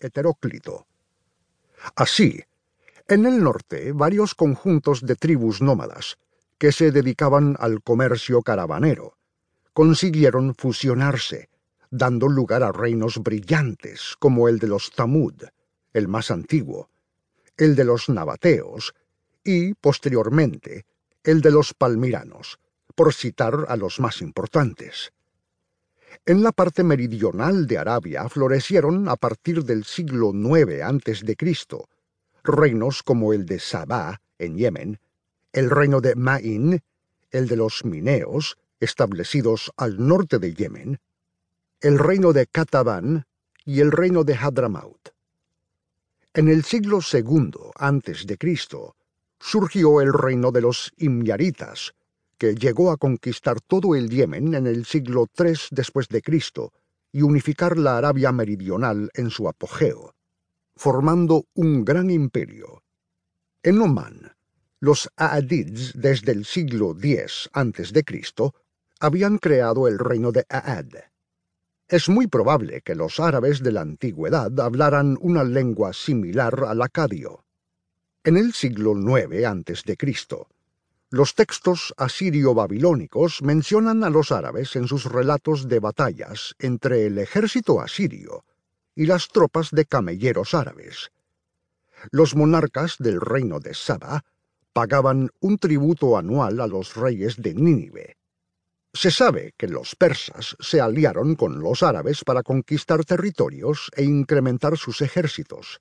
Heteróclito. Así, en el norte, varios conjuntos de tribus nómadas, que se dedicaban al comercio caravanero, consiguieron fusionarse, dando lugar a reinos brillantes como el de los Tamud, el más antiguo, el de los nabateos y, posteriormente, el de los palmiranos, por citar a los más importantes. En la parte meridional de Arabia florecieron a partir del siglo IX a.C. reinos como el de Sabá en Yemen, el reino de Ma'in, el de los Mineos, establecidos al norte de Yemen, el reino de Cataban y el reino de Hadramaut. En el siglo II a.C. surgió el reino de los Imyaritas, que llegó a conquistar todo el Yemen en el siglo III después de Cristo y unificar la Arabia meridional en su apogeo, formando un gran imperio. En Oman, los Aadids desde el siglo X a.C. habían creado el reino de Aad. Es muy probable que los árabes de la antigüedad hablaran una lengua similar al acadio. En el siglo IX a.C., los textos asirio-babilónicos mencionan a los árabes en sus relatos de batallas entre el ejército asirio y las tropas de camelleros árabes. Los monarcas del reino de Saba pagaban un tributo anual a los reyes de Nínive. Se sabe que los persas se aliaron con los árabes para conquistar territorios e incrementar sus ejércitos.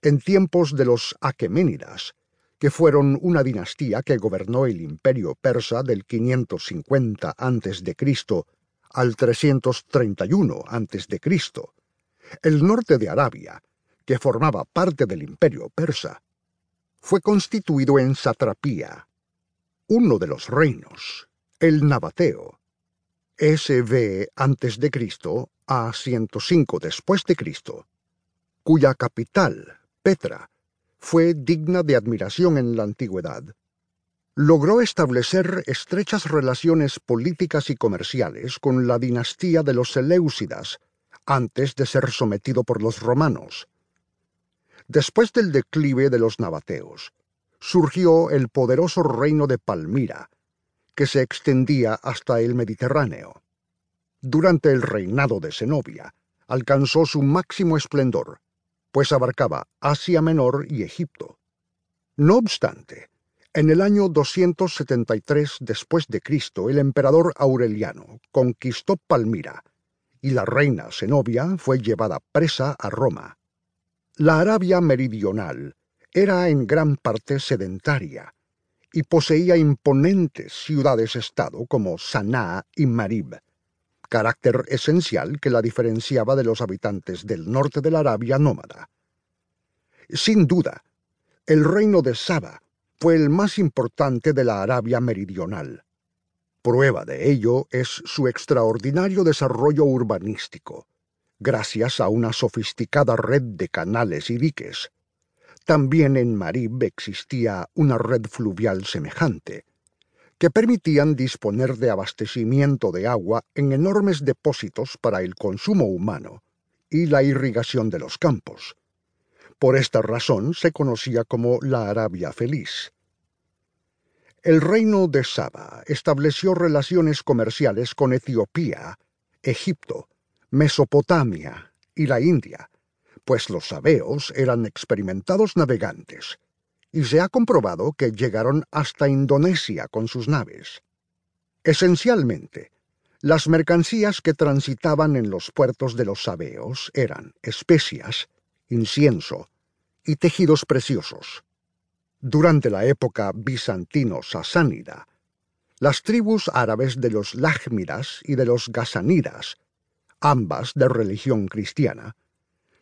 En tiempos de los aqueménidas, que fueron una dinastía que gobernó el imperio persa del 550 a.C. al 331 a.C. El norte de Arabia, que formaba parte del imperio persa, fue constituido en satrapía. Uno de los reinos, el Nabateo, SV antes de Cristo a 105 después de Cristo, cuya capital, Petra, fue digna de admiración en la antigüedad. Logró establecer estrechas relaciones políticas y comerciales con la dinastía de los Seleucidas, antes de ser sometido por los romanos. Después del declive de los nabateos, surgió el poderoso reino de Palmira, que se extendía hasta el Mediterráneo. Durante el reinado de Zenobia, alcanzó su máximo esplendor, pues abarcaba Asia Menor y Egipto. No obstante, en el año 273 después de Cristo, el emperador Aureliano conquistó Palmira y la reina Zenobia fue llevada presa a Roma. La Arabia meridional era en gran parte sedentaria y poseía imponentes ciudades-estado como Sanaa y Marib carácter esencial que la diferenciaba de los habitantes del norte de la Arabia nómada. Sin duda, el reino de Saba fue el más importante de la Arabia meridional. Prueba de ello es su extraordinario desarrollo urbanístico, gracias a una sofisticada red de canales y diques. También en Marib existía una red fluvial semejante, que permitían disponer de abastecimiento de agua en enormes depósitos para el consumo humano y la irrigación de los campos. Por esta razón se conocía como la Arabia Feliz. El reino de Saba estableció relaciones comerciales con Etiopía, Egipto, Mesopotamia y la India, pues los sabeos eran experimentados navegantes y se ha comprobado que llegaron hasta Indonesia con sus naves. Esencialmente, las mercancías que transitaban en los puertos de los sabeos eran especias, incienso y tejidos preciosos. Durante la época bizantino-sasánida, las tribus árabes de los Lájmidas y de los Gasanidas, ambas de religión cristiana,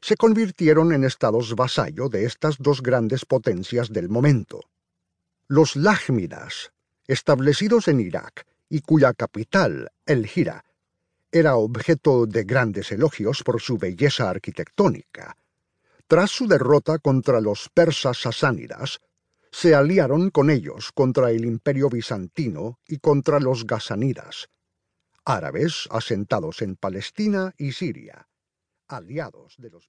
se convirtieron en estados vasallo de estas dos grandes potencias del momento. Los Lájmidas, establecidos en Irak y cuya capital, El Hira, era objeto de grandes elogios por su belleza arquitectónica, tras su derrota contra los persas sasánidas, se aliaron con ellos contra el imperio bizantino y contra los gasanidas, árabes asentados en Palestina y Siria aliados de los